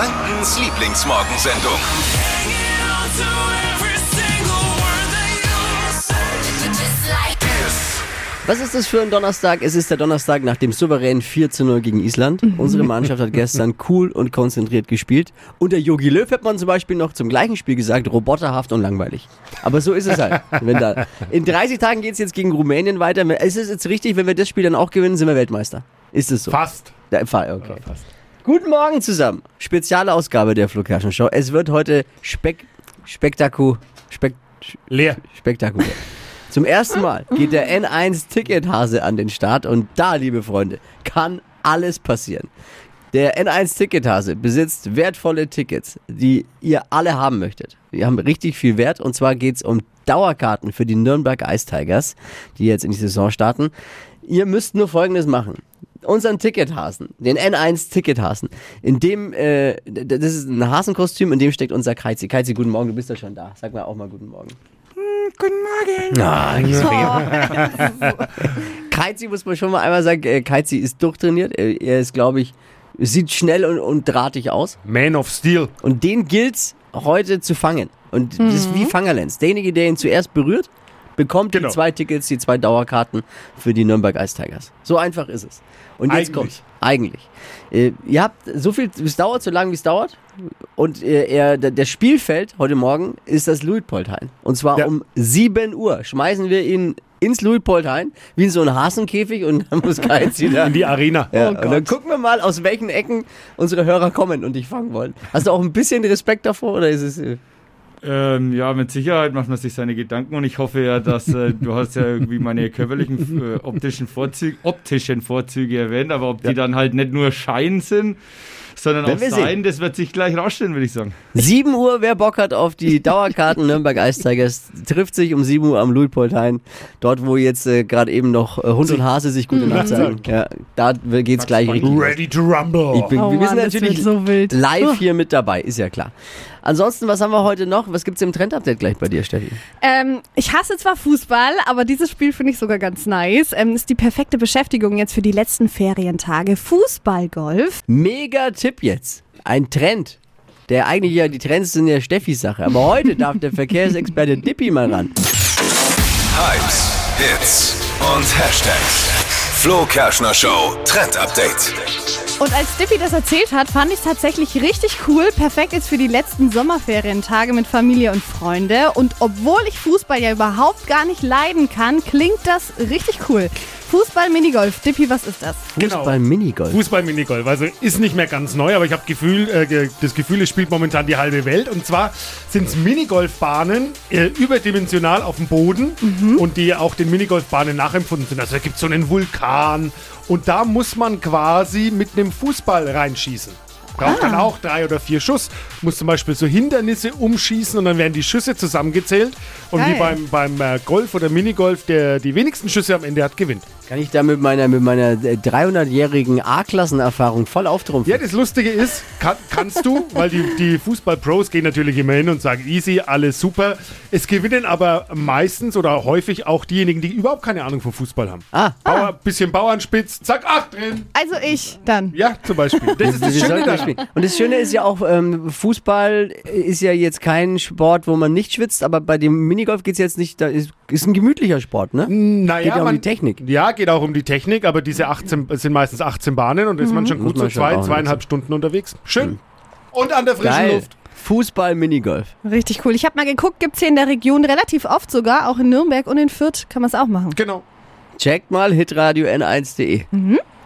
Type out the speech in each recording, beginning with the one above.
Frankens Lieblingsmorgensendung. Was ist das für ein Donnerstag? Es ist der Donnerstag nach dem souveränen 4 zu 0 gegen Island. Unsere Mannschaft hat gestern cool und konzentriert gespielt. Und der Jogi Löw hat man zum Beispiel noch zum gleichen Spiel gesagt, roboterhaft und langweilig. Aber so ist es halt. Wenn da, in 30 Tagen geht es jetzt gegen Rumänien weiter. Es ist jetzt richtig, wenn wir das Spiel dann auch gewinnen, sind wir Weltmeister. Ist es so? Fast. Der Fall, okay. Ja, fast. Guten Morgen zusammen. Spezialausgabe der Flo Kerschner Show. Es wird heute spek spektaku spek Leer. spektakulär. Zum ersten Mal geht der N1 Tickethase an den Start und da, liebe Freunde, kann alles passieren. Der N1 Tickethase besitzt wertvolle Tickets, die ihr alle haben möchtet. Die haben richtig viel Wert und zwar geht es um Dauerkarten für die Nürnberg Ice Tigers, die jetzt in die Saison starten. Ihr müsst nur Folgendes machen. Unseren Tickethasen, den N1 Tickethasen, in dem, äh, das ist ein Hasenkostüm, in dem steckt unser Kreizi. Kreizi, guten Morgen, du bist ja schon da. Sag mal auch mal guten Morgen. Guten Morgen. Ah, Keizi muss man schon mal einmal sagen, äh, Keizi ist durchtrainiert. Er, er ist, glaube ich, sieht schnell und, und drahtig aus. Man of Steel. Und den gilt's heute zu fangen. Und das ist wie Fangerlenz. Derjenige, der ihn zuerst berührt, bekommt Genau. die zwei Tickets, die zwei Dauerkarten für die Nürnberg Ice Tigers. So einfach ist es. Und jetzt Eigentlich. kommt's. Eigentlich. Äh, ihr habt so viel, es dauert so lange, wie es dauert. Und äh, er, der, Spielfeld heute Morgen ist das Luitpoldhain. Und zwar Ja. um 7 Uhr schmeißen wir ihn ins Luitpoldhain, wie in so einen Hasenkäfig und dann muss Keizi da In die Arena. ja, und dann gucken wir mal, aus welchen Ecken unsere Hörer kommen und dich fangen wollen. Hast du auch ein bisschen Respekt davor oder ist es. Äh, Ähm, ja, mit Sicherheit macht man sich seine Gedanken und ich hoffe ja, dass äh, du hast ja irgendwie meine körperlichen äh, optischen, Vorzüge, optischen Vorzüge erwähnt, aber ob die dann halt nicht nur Schein sind, sondern Werden auch wir sein, sehen. das wird sich gleich rausstellen, würde ich sagen. 7 Uhr, wer Bock hat auf die Dauerkarten Nürnberg Ice Tigers, trifft sich um 7 Uhr am Luitpoldhain. Dort, wo jetzt äh, gerade eben noch äh, Hund und Hase sich gute Nacht sagen. Ja, da geht's gleich richtig. los. Ready to rumble. Ich bin, Oh wir Mann, sind natürlich so wild. live hier mit dabei, ist ja klar. Ansonsten, was haben wir heute noch? Was gibt's im Trendupdate gleich bei dir, Steffi? Ähm, ich hasse zwar Fußball, aber dieses Spiel finde ich sogar ganz nice. Ähm, ist die perfekte Beschäftigung jetzt für die letzten Ferientage. Fußballgolf. Mega Tipp jetzt. Ein Trend. Der eigentlich ja, die Trends sind ja Steffis Sache. Aber heute darf der Verkehrsexperte Dippi mal ran. Hypes, Hits und Hashtags. Flo Kerschner Show Trend Update. Und als Dippy das erzählt hat, fand ich es tatsächlich richtig cool. Perfekt jetzt für die letzten Sommerferientage mit Familie und Freunde. Und obwohl ich Fußball ja überhaupt gar nicht leiden kann, klingt das richtig cool. Fußball-Minigolf. Dippy, was ist das? Genau. Fußball Minigolf. Fußball-Minigolf. Also ist nicht mehr ganz neu, aber ich habe Gefühl, äh, das Gefühl, es spielt momentan die halbe Welt. Und zwar sind es Minigolfbahnen äh, überdimensional auf dem Boden und die auch den Minigolfbahnen nachempfunden sind. Also da gibt es so einen Vulkan und da muss man quasi mit einem Fußball reinschießen. Braucht dann auch drei oder vier Schuss. Muss zum Beispiel so Hindernisse umschießen und dann werden die Schüsse zusammengezählt. Und wie Geil. beim, beim äh, Golf oder Minigolf, der die wenigsten Schüsse am Ende hat, gewinnt. Kann ich da mit meiner, mit meiner äh, 300-jährigen A-Klassenerfahrung voll auftrumpfen? Ja, das Lustige ist, kann, kannst du, weil die, die Fußball-Pros gehen natürlich immer hin und sagen, easy, alles super. Es gewinnen aber meistens oder häufig auch diejenigen, die überhaupt keine Ahnung vom Fußball haben. Ah, Bauer, bisschen Bauernspitz, zack, ach drin. Also ich dann. Ja, zum Beispiel. Das ist das wir Schöne daran. Und das Schöne ist ja auch, ähm, Fußball ist ja jetzt kein Sport, wo man nicht schwitzt, aber bei dem Minigolf geht es jetzt nicht, da ist, ist ein gemütlicher Sport, ne? Naja, Geht ja um man- die Technik. Ja, geht auch um die Technik, aber diese 18, es sind meistens 18 Bahnen und da ist man schon Muss gut man so schon zwei, zweieinhalb. Stunden unterwegs. Schön. Und an der frischen Geil. Luft. Fußball Minigolf. Richtig cool. Ich habe mal geguckt, gibt es hier in der Region relativ oft sogar, auch in Nürnberg und in Fürth kann man es auch machen. Genau. Checkt mal hitradio n1.de.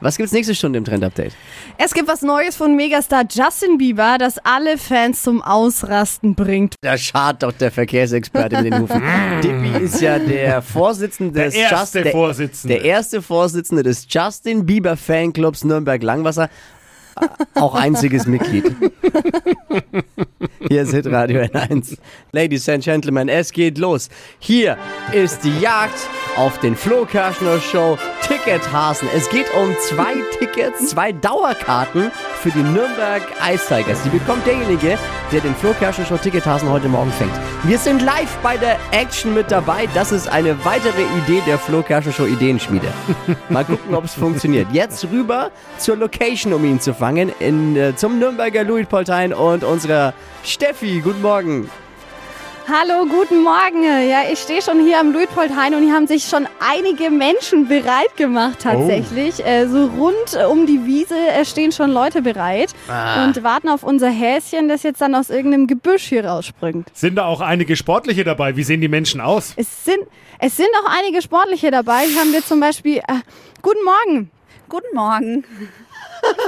Was gibt's nächste Stunde im Trend-Update? Es gibt was Neues von Megastar Justin Bieber, das alle Fans zum Ausrasten bringt. Da schart doch der Verkehrsexperte mit den Hufen. Dippy ist ja der Vorsitzende Der des erste Just- der- Vorsitzende. Der erste Vorsitzende des Justin Bieber Fanclubs Nürnberg-Langwasser. Auch einziges Mitglied. Hier ist Hitradio N1. Ladies and Gentlemen, es geht los. Hier ist die Jagd auf den Flo Kerschner Show Tickethasen. Es geht um zwei Tickets, zwei Dauerkarten für die Nürnberg Ice Tigers. Die bekommt derjenige, der den Flo Kerschner Show Tickethasen heute Morgen fängt. Wir sind live bei der Action mit dabei. Das ist eine weitere Idee der Flo Kerschner Show Ideenschmiede. Mal gucken, ob es funktioniert. Jetzt rüber zur Location, um ihn zu fangen. in, äh, zum Nürnberger Luitpoldhain und unserer Steffi. Guten Morgen. Hallo, guten Morgen. Ja, ich stehe schon hier am Luitpoldhain und hier haben sich schon einige Menschen bereit gemacht tatsächlich. Äh, so rund um die Wiese äh, stehen schon Leute bereit und warten auf unser Häschen, das jetzt dann aus irgendeinem Gebüsch hier rausspringt. Sind da auch einige Sportliche dabei? Wie sehen die Menschen aus? Es sind, es sind auch einige Sportliche dabei. Hier haben wir zum Beispiel, äh, guten Morgen, Guten Morgen.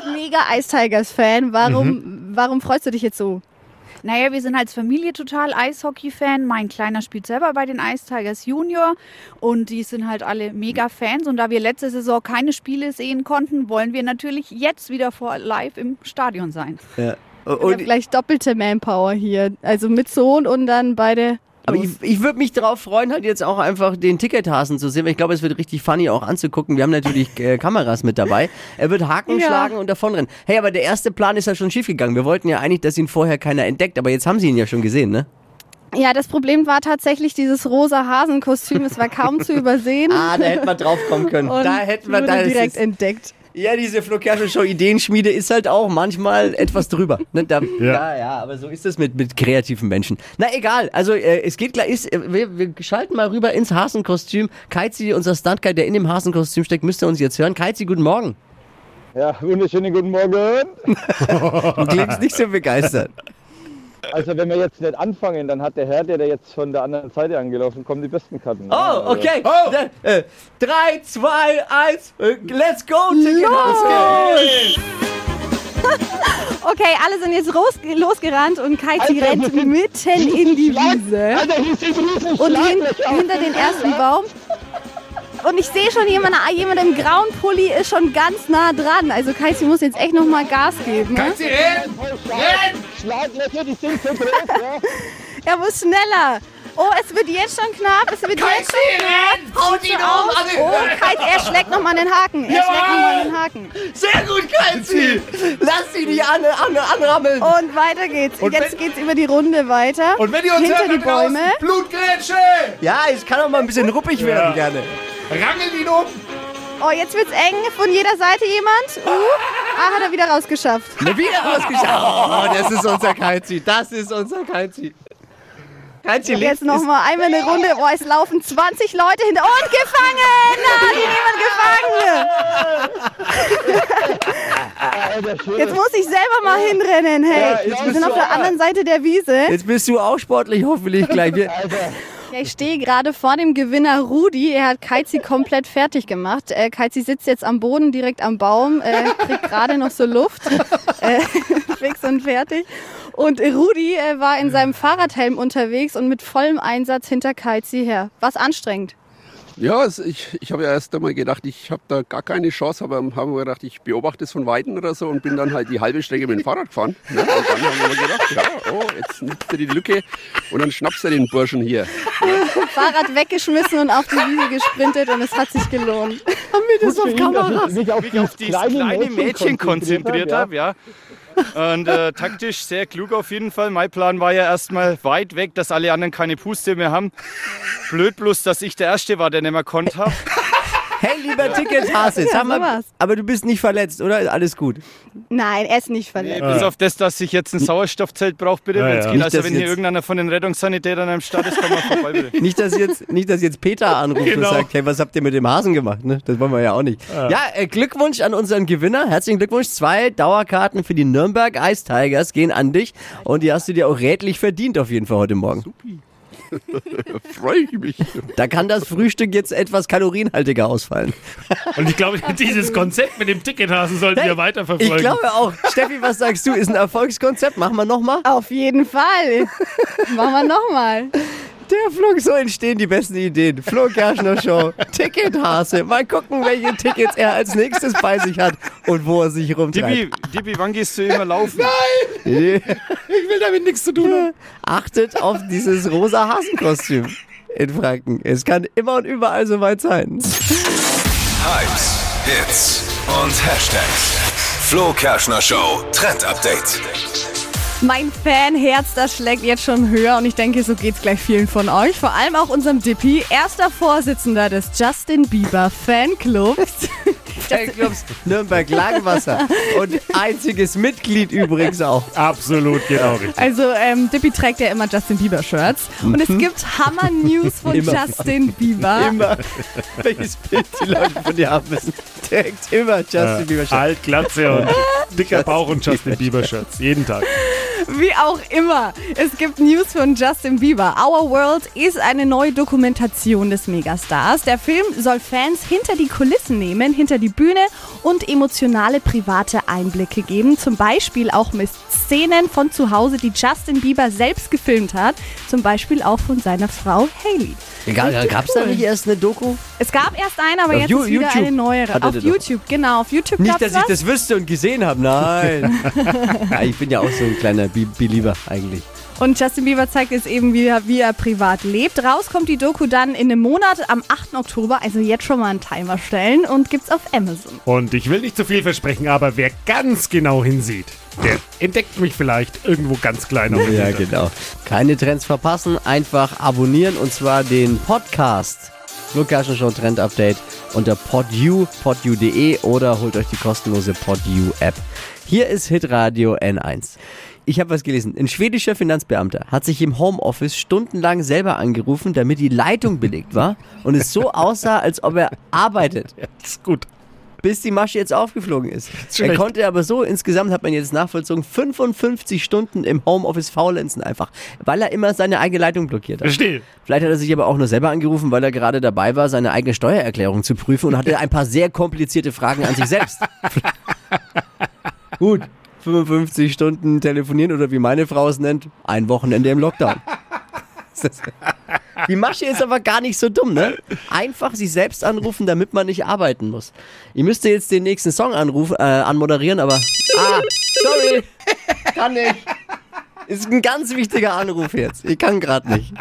mega Ice Tigers Fan. Warum, warum freust du dich jetzt so? Naja, wir sind als Familie total Eishockey-Fan. Mein Kleiner spielt selber bei den Ice Tigers Junior und die sind halt alle mega Fans. Und da wir letzte Saison keine Spiele sehen konnten, wollen wir natürlich jetzt wieder vor live im Stadion sein. Ja. Und, gleich doppelte Manpower hier. Also mit Sohn und dann beide. Aber ich, ich würde mich darauf freuen, halt jetzt auch einfach den Tickethasen zu sehen, weil ich glaube, es wird richtig funny auch anzugucken. Wir haben natürlich äh, Kameras mit dabei. Er wird Haken Ja. schlagen und davonrennen. Hey, aber der erste Plan ist ja schon schiefgegangen. Wir wollten ja eigentlich, dass ihn vorher keiner entdeckt, aber jetzt haben sie ihn ja schon gesehen, ne? Ja, das Problem war tatsächlich dieses rosa Hasenkostüm. Es war kaum zu übersehen. Ah, da hätten wir drauf kommen können. und da hätten wir da direkt entdeckt. Ja, diese Flo Kerschner Show Ideenschmiede ist halt auch manchmal etwas drüber. Ne, da, ja. Ja. ja, aber so ist es mit, mit kreativen Menschen. Na egal, also äh, es geht gleich, ist, äh, wir, wir schalten mal rüber ins Hasenkostüm. Keizi, unser Stuntguy, der in dem Hasenkostüm steckt, müsste uns jetzt hören. Keizi, guten Morgen. Ja, wunderschönen guten Morgen. Du klingst nicht so begeistert. Also wenn wir jetzt nicht anfangen, dann hat der Herr, der da jetzt von der anderen Seite angelaufen kommt, die besten Karten. Oh, okay. Oh. Dann, äh, drei, zwei, eins, äh, let's go, Ticket. Los! Okay, alle sind jetzt los, losgerannt und Kaizi Alter, rennt mitten in die Wiese. Alter, hier sind riesen Und hin, hinter den ersten Baum. Und ich sehe schon, jemand, ah, jemand im grauen Pulli ist schon ganz nah dran. Also Kaizi muss jetzt echt nochmal Gas geben. Ne? Sie rennen! Schlaglöcher, die sind so groß, ja. Er muss schneller. Oh, es wird jetzt schon knapp. Es wird jetzt schon knapp. Haut ihn um! Oh, Kaizi, er schlägt nochmal den Haken. Er schlägt nochmal den Haken. Sehr gut, Keizi! Lass ihn die an, an, anrammeln! Und weiter geht's. Und jetzt wenn- geht's über die Runde weiter. Und wenn ihr uns Hinter hört, die Bäume. Blutgrätsche! Ja, es kann auch mal ein bisschen ruppig werden, gerne. Rangelt ihn um! Oh, jetzt wird's eng. Von jeder Seite jemand. Uh, ah, hat er wieder rausgeschafft. Na, wieder rausgeschaut. Oh, das ist unser Keizi. Das ist unser Keizi. Keizi lebt. Jetzt nochmal einmal eine Runde. Oh, es laufen 20 Leute hinter. Und gefangen! Na, hat ihn jemand gefangen. Jetzt muss ich selber mal hinrennen. Hey, jetzt wir bist sind du auf der anderen Seite der Wiese. Jetzt bist du auch sportlich, hoffentlich gleich. Wir, Ja, ich stehe gerade vor dem Gewinner Rudi. Er hat Kaizi komplett fertig gemacht. Äh, Kaizi sitzt jetzt am Boden, direkt am Baum, äh, kriegt gerade noch so Luft. Äh, fix und fertig. Und Rudi äh, war in seinem Fahrradhelm unterwegs und mit vollem Einsatz hinter Kaizi her. Was anstrengend. Ja, es, ich, ich habe ja erst einmal gedacht, ich habe da gar keine Chance, aber habe mir gedacht, ich beobachte es von Weitem oder so und bin dann halt die halbe Strecke mit dem Fahrrad gefahren. Ne? Und dann haben wir gedacht, ja, oh, jetzt nutzt er die Lücke und dann schnappst du den Burschen hier. Fahrrad weggeschmissen und auf die Wiese gesprintet und es hat sich gelohnt. haben wir das auf Kamera? Mich auf, mich auf dieses kleine Mädchen konzentriert habe, ja. Und äh, taktisch sehr klug auf jeden Fall. Mein Plan war ja erstmal weit weg, dass alle anderen keine Puste mehr haben. Blöd bloß, dass ich der Erste war, der nicht mehr konnte. hab. Hey, lieber Tickethase, Ja, sag mal, sowas. aber du bist nicht verletzt, oder? Alles gut. Nein, er ist nicht Nee, verletzt. bis auf das, dass ich jetzt ein Sauerstoffzelt brauche, bitte, Ja, ja. geht. Nicht, Also dass wenn hier jetzt- irgendeiner von den Rettungssanitätern am Start ist, komm mal vorbei, bitte. Nicht, dass jetzt, nicht, dass jetzt Peter anruft Genau. und sagt, hey, was habt ihr mit dem Hasen gemacht? Ne? Das wollen wir ja auch nicht. Ja, äh, Glückwunsch an unseren Gewinner. Herzlichen Glückwunsch. Zwei Dauerkarten für die Nürnberg Ice Tigers gehen an dich. Und die hast du dir auch rätlich verdient auf jeden Fall heute Morgen. Freue ich mich. Da kann das Frühstück jetzt etwas kalorienhaltiger ausfallen. Und ich glaube, dieses Konzept mit dem Tickethasen sollten wir weiterverfolgen. Ich glaube auch. Steffi, was sagst du? Ist ein Erfolgskonzept? Machen wir nochmal? Auf jeden Fall. Machen wir nochmal. Der Flug, so entstehen die besten Ideen. Flo Kerschner Show, Tickethase. Mal gucken, welche Tickets er als nächstes bei sich hat und wo er sich rumtreibt. Dibi, Dibi, wann gehst du immer laufen? ich will damit nichts zu tun haben. Achtet auf dieses rosa Hasenkostüm in Franken. Es kann immer und überall soweit sein. Hypes, Hits und Hashtags. Flo Kerschner Show Trend Update. Mein Fanherz, das schlägt jetzt schon höher und ich denke, so geht's gleich vielen von euch. Vor allem auch unserem Dippy, erster Vorsitzender des Justin Bieber Fanclubs. Fanclubs Nürnberg Langwasser. Und einziges Mitglied übrigens auch. Absolut, genau richtig. Also, ähm, Dippy trägt ja immer Justin Bieber-Shirts. Und es gibt Hammer-News von Immer. Justin Bieber. Immer, welches Bild die Leute von dir haben müssen, trägt immer Justin Bieber. Shirt. Alt, Glatze und dicker Bauch und Justin Bieber-Shirts. Jeden Tag. Wie auch immer. Es gibt News von Justin Bieber. Our World ist eine neue Dokumentation des Megastars. Der Film soll Fans hinter die Kulissen nehmen, hinter die Bühne und emotionale private Einblicke geben. Zum Beispiel auch mit Szenen von zu Hause, die Justin Bieber selbst gefilmt hat. Zum Beispiel auch von seiner Frau Hailey. Gab es da nicht erst eine Doku? Es gab erst eine, aber Auf jetzt ist wieder YouTube eine neuere. er Auf die doch. YouTube, genau. Auf YouTube Nicht, dass ich was. das wüsste und gesehen habe. Nein. ja, ich bin ja auch so ein kleiner Be Believer eigentlich. Und Justin Bieber zeigt jetzt eben wieder, wie er privat lebt. Raus kommt die Doku dann in einem Monat am 8. Oktober, also jetzt schon mal einen Timer stellen und gibt's auf Amazon. Und ich will nicht zu viel versprechen, aber wer ganz genau hinsieht, der entdeckt mich vielleicht irgendwo ganz klein auf Ja, genau. Keine Trends verpassen, einfach abonnieren und zwar den Podcast. Lukas Show Trend Update unter podu, podu.de oder holt euch die kostenlose Podu App. Hier ist Hitradio N1. Ich habe was gelesen. Ein schwedischer Finanzbeamter hat sich im Homeoffice stundenlang selber angerufen, damit die Leitung belegt war und es so aussah, als ob er arbeitet Das ist gut. bis die Masche jetzt aufgeflogen ist. Er schlecht. konnte aber so, insgesamt hat man jetzt nachvollzogen, 55 Stunden im Homeoffice faulenzen einfach, weil er immer seine eigene Leitung blockiert hat. Verstehe. Vielleicht hat er sich aber auch nur selber angerufen, weil er gerade dabei war, seine eigene Steuererklärung zu prüfen und hatte ein paar sehr komplizierte Fragen an sich selbst. Gut, 55 Stunden telefonieren oder wie meine Frau es nennt, ein Wochenende im Lockdown. Die Masche ist aber gar nicht so dumm, ne? Einfach sich selbst anrufen, damit man nicht arbeiten muss. Ich müsste jetzt den nächsten Song anrufen, äh, anmoderieren, aber. Ah, sorry. Kann nicht. Ist ein ganz wichtiger Anruf jetzt. Ich kann gerade nicht.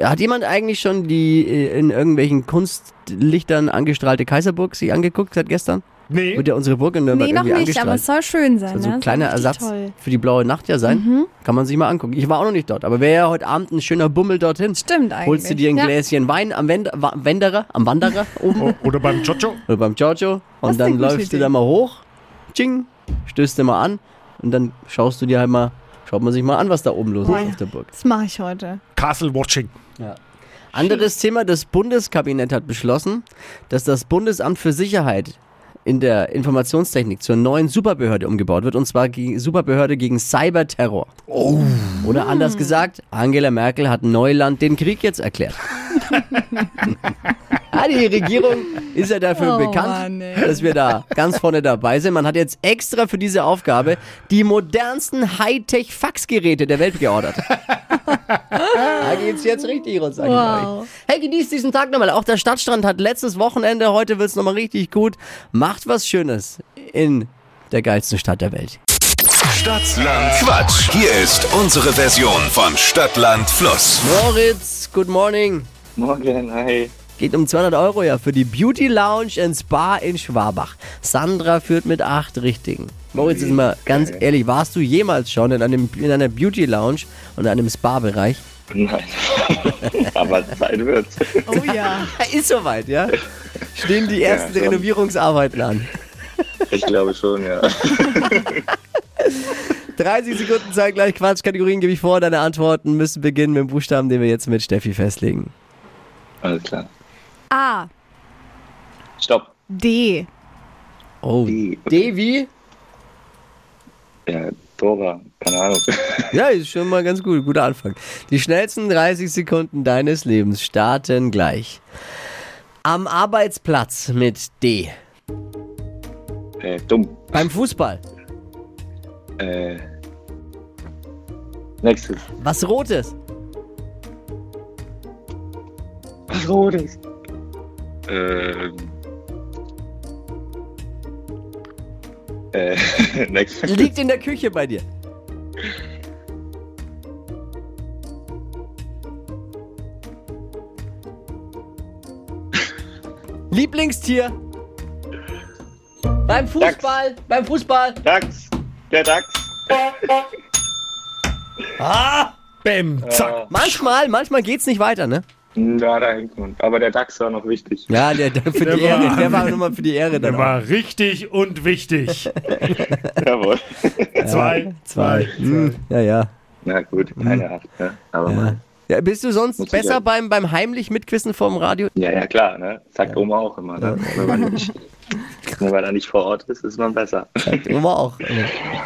Hat jemand eigentlich schon die äh, in irgendwelchen Kunstlichtern angestrahlte Kaiserburg sich angeguckt seit gestern? Nee. Wird ja unsere Burg in Nürnberg Nee, noch irgendwie nicht, aber es soll schön sein. Also ne? ein soll kleiner Ersatz Toll. Mhm. für die blaue Nacht ja sein. Kann man sich mal angucken. Ich war auch noch nicht dort, aber wäre ja heute Abend ein schöner Bummel dorthin. Stimmt eigentlich. Holst du dir ein ja. Gläschen Wein am Wend Wenderer, am Wanderer oben Oder beim Jojo. oder beim Giorgio und ist dann läufst du Idee. da mal hoch, tsching, stößt du mal an und dann schaust du dir halt mal, schaut man sich mal an, was da oben los ist Boah. auf der Burg. Das mache ich heute. Castle Watching. Anderes Thema, das Bundeskabinett hat beschlossen, dass das Bundesamt für Sicherheit in der Informationstechnik zur neuen Superbehörde umgebaut wird, und zwar die Superbehörde gegen Cyberterror. Oder anders gesagt, Angela Merkel hat Neuland den Krieg jetzt erklärt. ja, die Regierung ist ja dafür Oh bekannt, Mann, dass wir da ganz vorne dabei sind. Man hat jetzt extra für diese Aufgabe die modernsten Hightech-Faxgeräte der Welt geordert. Da geht's jetzt richtig rund, sag ich Wow. euch. Hey, genießt diesen Tag nochmal. Auch der Stadtstrand hat letztes Wochenende, heute wird's nochmal richtig gut. Macht was Schönes in der geilsten Stadt der Welt. Stadtland Quatsch. Hier ist unsere Version von Stadtland Fluss. Moritz, good morning. Morgen, hi. Geht um 200 Euro ja für die Beauty Lounge and Spa in Schwabach. Sandra führt mit acht Richtigen. Moritz, jetzt mal ganz ehrlich, warst du jemals schon in, einem, in einer Beauty Lounge und einem Spa-Bereich? Nein. Aber Zeit wird's. Oh ja. Ist soweit, ja? Stehen die ersten schon. Renovierungsarbeiten an. Ich glaube schon, ja. 30 Sekunden Zeit gleich Quatsch. Kategorien gebe ich vor. Deine Antworten müssen beginnen mit dem Buchstaben, den wir jetzt mit Steffi festlegen. Alles klar. A. Stopp. D. Oh, Die- D wie? Ja, Dora. Keine Ahnung. Ja, ist schon mal ganz gut. Guter Anfang. Die schnellsten 30 Sekunden deines Lebens starten gleich. Am Arbeitsplatz mit D. Äh, dumm. Beim Fußball. Äh. Nächstes. Was Rotes. Was Rotes? Ähm. Äh, nächstes. Liegt in der Küche bei dir. Lieblingstier. Beim Fußball. Beim Fußball. Dachs. Der Dachs. Bäm, zack. Manchmal, manchmal geht's nicht weiter, ne? Ja, da hinten. Aber der DAX war noch wichtig. Ja, der, der für Der die war- Ehre, der war nochmal für die Ehre dann. Der war richtig und wichtig. Jawohl. Zwei, Zwei. Hm, ja, ja. Na gut, keine Acht, ne? Aber ja. mal. Ja. Bist du sonst Muss besser ja- beim, beim heimlich mitquissen vorm Radio? Ja, ja, klar, ne? Sagt Oma auch immer, ne? Wenn, man nicht, wenn man da nicht vor Ort ist, ist man besser. Oma auch. äh,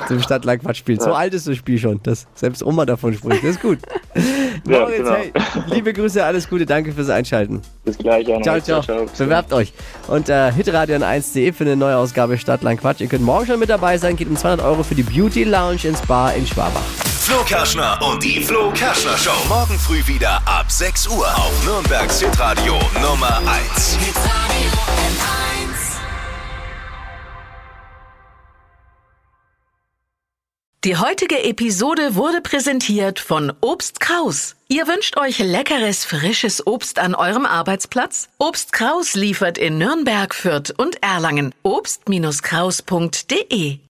Zum Stadtlandquatsch spielen. So alt ist das Spiel schon, dass selbst Oma davon spricht. Das ist gut. Ja, Moritz, genau. hey, liebe Grüße, alles Gute, danke fürs Einschalten. Bis gleich, auch noch. Ciao, ciao. Bewerbt euch unter hitradio 1.de für eine neue Ausgabe Stadtland Quatsch. Ihr könnt morgen schon mit dabei sein. Geht um 200 Euro für die Beauty Lounge ins Bar in Schwabach. Flo Kerschner und die Flo Kerschner Show. Morgen früh wieder ab 6 Uhr auf Nürnbergs Hitradio Nummer 1. Die heutige Episode wurde präsentiert von Obst Kraus. Ihr wünscht euch leckeres, frisches Obst an eurem Arbeitsplatz? Obst Kraus liefert in Nürnberg, Fürth und Erlangen. Obst-Kraus.de